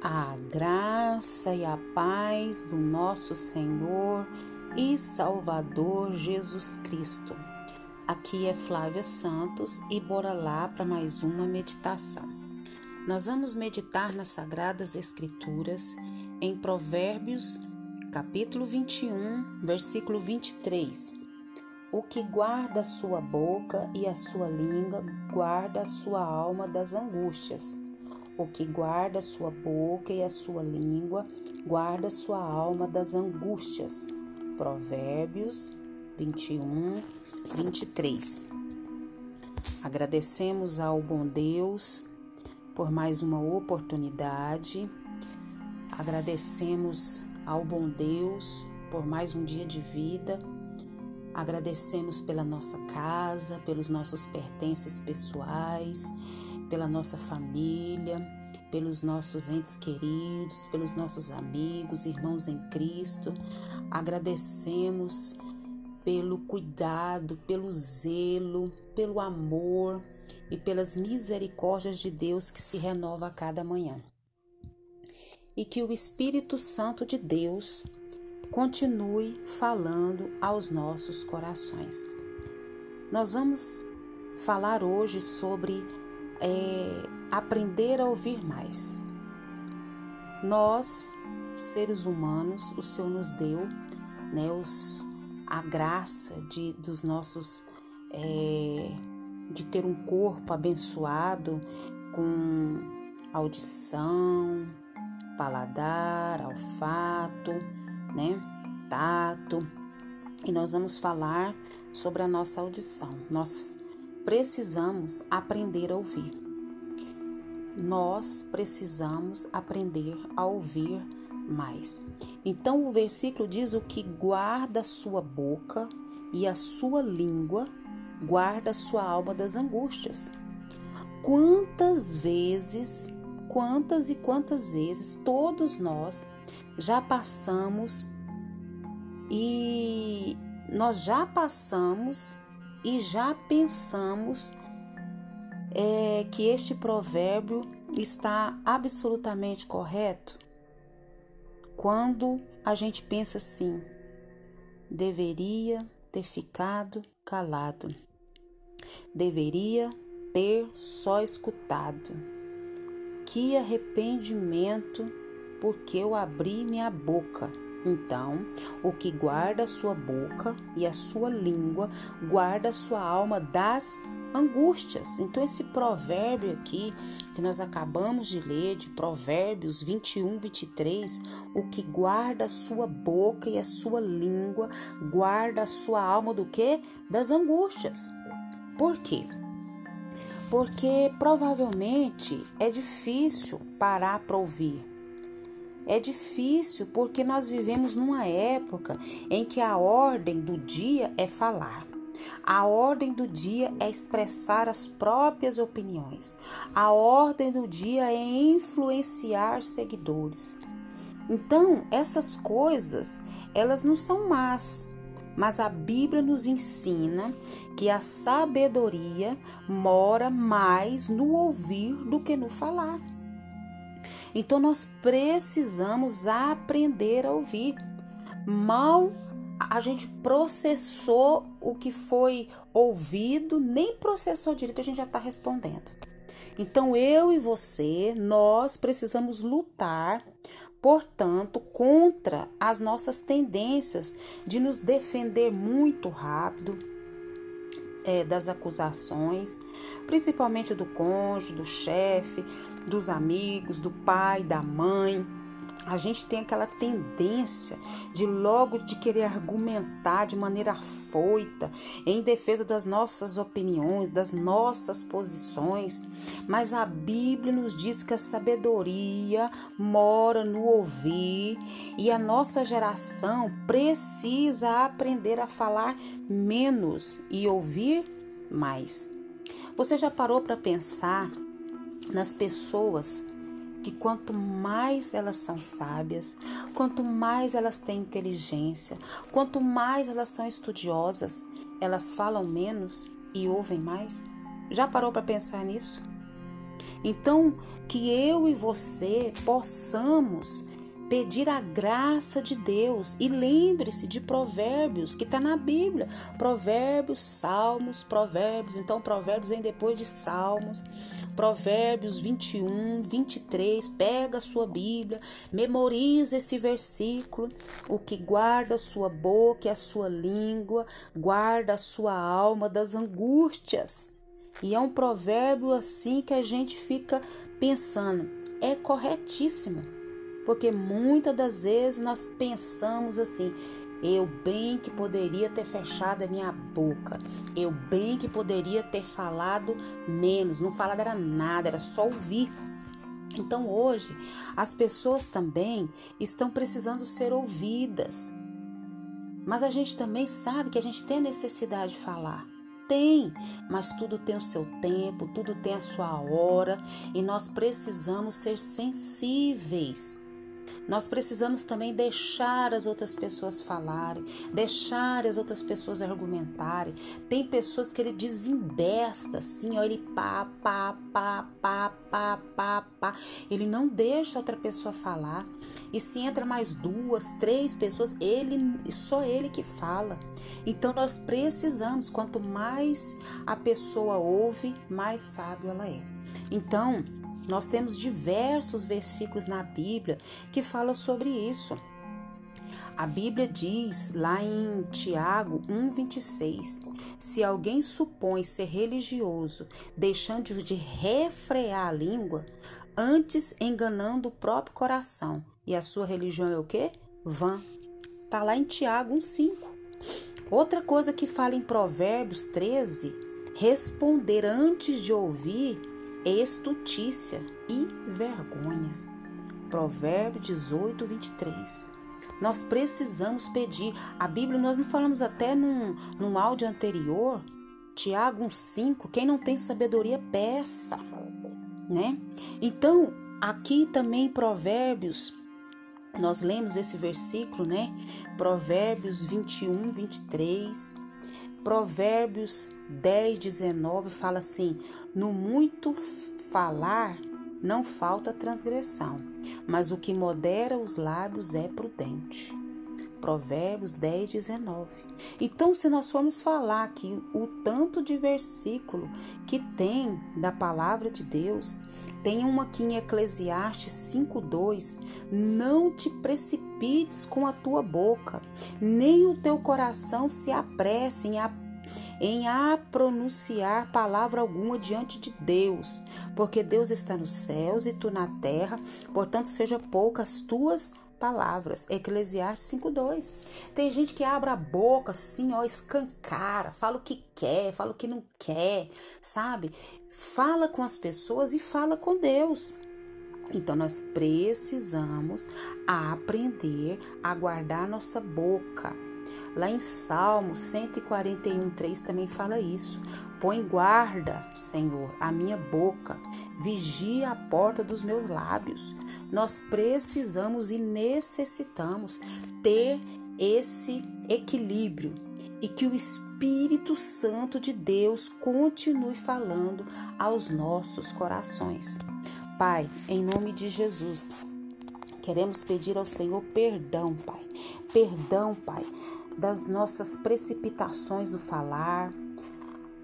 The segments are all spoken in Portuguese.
A graça e a paz do nosso Senhor e Salvador Jesus Cristo. Aqui é Flávia Santos e bora lá para mais uma meditação. Nós vamos meditar nas Sagradas Escrituras em Provérbios, capítulo 21, versículo 23. O que guarda a sua boca e a sua língua guarda a sua alma das angústias. O que guarda sua boca e a sua língua, guarda sua alma das angústias. Provérbios 21, 23. Agradecemos ao bom Deus por mais uma oportunidade. Agradecemos ao bom Deus por mais um dia de vida. Agradecemos pela nossa casa, pelos nossos pertences pessoais pela nossa família, pelos nossos entes queridos, pelos nossos amigos, irmãos em Cristo. Agradecemos pelo cuidado, pelo zelo, pelo amor e pelas misericórdias de Deus que se renova a cada manhã. E que o Espírito Santo de Deus continue falando aos nossos corações. Nós vamos falar hoje sobre é aprender a ouvir mais. Nós, seres humanos, o Senhor nos deu né, os, a graça de, dos nossos é, de ter um corpo abençoado com audição, paladar, olfato, né, tato. E nós vamos falar sobre a nossa audição. Nós precisamos aprender a ouvir. Nós precisamos aprender a ouvir mais. Então o versículo diz: o que guarda a sua boca e a sua língua guarda a sua alma das angústias. Quantas vezes, quantas e quantas vezes todos nós já passamos e nós já passamos e já pensamos é, que este provérbio está absolutamente correto? Quando a gente pensa assim, deveria ter ficado calado, deveria ter só escutado. Que arrependimento, porque eu abri minha boca então, o que guarda a sua boca e a sua língua, guarda a sua alma das angústias. Então, esse provérbio aqui que nós acabamos de ler, de Provérbios 21, 23, o que guarda a sua boca e a sua língua, guarda a sua alma do que? Das angústias. Por quê? Porque provavelmente é difícil parar para ouvir é difícil porque nós vivemos numa época em que a ordem do dia é falar. A ordem do dia é expressar as próprias opiniões. A ordem do dia é influenciar seguidores. Então, essas coisas, elas não são más, mas a Bíblia nos ensina que a sabedoria mora mais no ouvir do que no falar. Então nós precisamos aprender a ouvir. Mal a gente processou o que foi ouvido, nem processou direito, a gente já está respondendo. Então eu e você, nós precisamos lutar, portanto, contra as nossas tendências de nos defender muito rápido é, das acusações, principalmente do cônjuge, do chefe, dos amigos, do pai, da mãe a gente tem aquela tendência de logo de querer argumentar de maneira foita em defesa das nossas opiniões, das nossas posições, mas a Bíblia nos diz que a sabedoria mora no ouvir e a nossa geração precisa aprender a falar menos e ouvir mais. Você já parou para pensar nas pessoas que quanto mais elas são sábias, quanto mais elas têm inteligência, quanto mais elas são estudiosas, elas falam menos e ouvem mais? Já parou para pensar nisso? Então, que eu e você possamos pedir a graça de Deus. E lembre-se de Provérbios, que está na Bíblia. Provérbios, Salmos, Provérbios. Então, Provérbios vem depois de Salmos. Provérbios 21, 23. Pega a sua Bíblia, memoriza esse versículo. O que guarda a sua boca e a sua língua, guarda a sua alma das angústias. E é um provérbio assim que a gente fica pensando, é corretíssimo. Porque muitas das vezes nós pensamos assim: eu bem que poderia ter fechado a minha boca, eu bem que poderia ter falado menos, não falar era nada, era só ouvir. Então hoje as pessoas também estão precisando ser ouvidas. Mas a gente também sabe que a gente tem necessidade de falar. Tem, mas tudo tem o seu tempo, tudo tem a sua hora e nós precisamos ser sensíveis nós precisamos também deixar as outras pessoas falarem, deixar as outras pessoas argumentarem. Tem pessoas que ele desembesta assim, ó, ele pá, pá, pá, pá, pá, pá, pá. Ele não deixa outra pessoa falar. E se entra mais duas, três pessoas, ele só ele que fala. Então nós precisamos, quanto mais a pessoa ouve, mais sábio ela é. Então, nós temos diversos versículos na Bíblia que falam sobre isso. A Bíblia diz lá em Tiago 1,26: Se alguém supõe ser religioso, deixando de refrear a língua, antes enganando o próprio coração, e a sua religião é o quê? Vã. Está lá em Tiago 1,5. Outra coisa que fala em Provérbios 13: responder antes de ouvir estutícia e vergonha. Provérbio 18, 23. Nós precisamos pedir. A Bíblia, nós não falamos até num, num áudio anterior, Tiago 1,5, quem não tem sabedoria, peça. Né? Então, aqui também em Provérbios, nós lemos esse versículo, né? Provérbios 21, 23. Provérbios 10, 19 fala assim: No muito falar não falta transgressão, mas o que modera os lábios é prudente. Provérbios 10, 19. Então, se nós formos falar aqui o tanto de versículo que tem da palavra de Deus, tem uma aqui em Eclesiastes 5,2: Não te precipites com a tua boca, nem o teu coração se apresse em em a pronunciar palavra alguma diante de Deus, porque Deus está nos céus e tu na terra, portanto seja poucas tuas palavras. Eclesiastes 5:2. Tem gente que abre a boca assim, ó, escancara, fala o que quer, fala o que não quer, sabe? Fala com as pessoas e fala com Deus. Então nós precisamos aprender a guardar nossa boca. Lá em Salmo 141, 3 também fala isso. Põe guarda, Senhor, a minha boca, vigia a porta dos meus lábios. Nós precisamos e necessitamos ter esse equilíbrio e que o Espírito Santo de Deus continue falando aos nossos corações. Pai, em nome de Jesus, queremos pedir ao Senhor perdão, Pai. Perdão, Pai, das nossas precipitações no falar.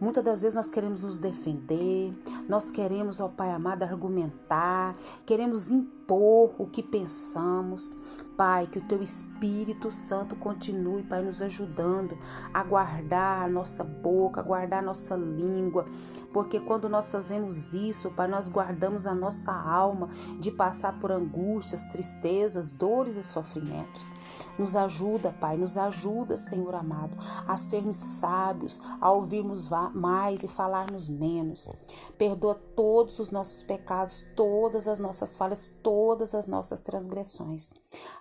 Muitas das vezes nós queremos nos defender, nós queremos, ó Pai amado, argumentar, queremos impor o que pensamos. Pai, que o Teu Espírito Santo continue, Pai, nos ajudando a guardar a nossa boca, a guardar a nossa língua, porque quando nós fazemos isso, Pai, nós guardamos a nossa alma de passar por angústias, tristezas, dores e sofrimentos. Nos ajuda, Pai, nos ajuda, Senhor amado, a sermos sábios, a ouvirmos mais e falarmos menos. Perdoa todos os nossos pecados, todas as nossas falhas, todas as nossas transgressões.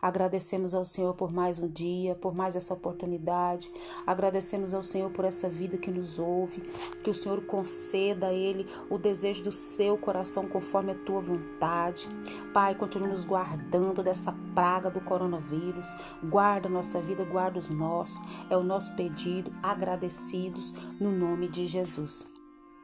Agradecemos ao Senhor por mais um dia, por mais essa oportunidade. Agradecemos ao Senhor por essa vida que nos ouve. Que o Senhor conceda a Ele o desejo do seu coração conforme a tua vontade. Pai, continue nos guardando dessa praga do coronavírus. Guarda a nossa vida, guarda os nossos. É o nosso pedido, agradecidos no nome de Jesus.